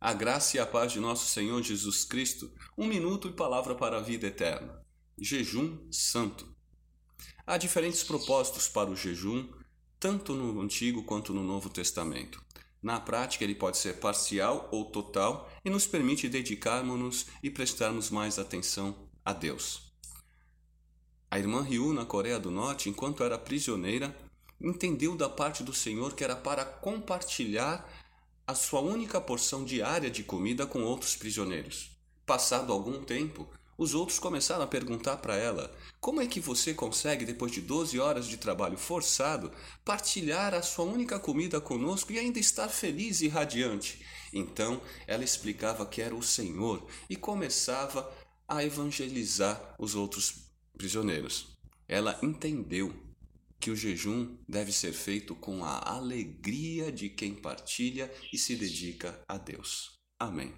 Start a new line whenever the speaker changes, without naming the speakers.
A graça e a paz de nosso Senhor Jesus Cristo, um minuto e palavra para a vida eterna. Jejum Santo. Há diferentes propósitos para o jejum, tanto no Antigo quanto no Novo Testamento. Na prática, ele pode ser parcial ou total e nos permite dedicarmos-nos e prestarmos mais atenção a Deus. A irmã Ryu, na Coreia do Norte, enquanto era prisioneira, entendeu da parte do Senhor que era para compartilhar a sua única porção diária de comida com outros prisioneiros. Passado algum tempo, os outros começaram a perguntar para ela: Como é que você consegue, depois de 12 horas de trabalho forçado, partilhar a sua única comida conosco e ainda estar feliz e radiante? Então ela explicava que era o Senhor e começava a evangelizar os outros prisioneiros. Ela entendeu que o jejum deve ser feito com a alegria de quem partilha e se dedica a Deus. Amém.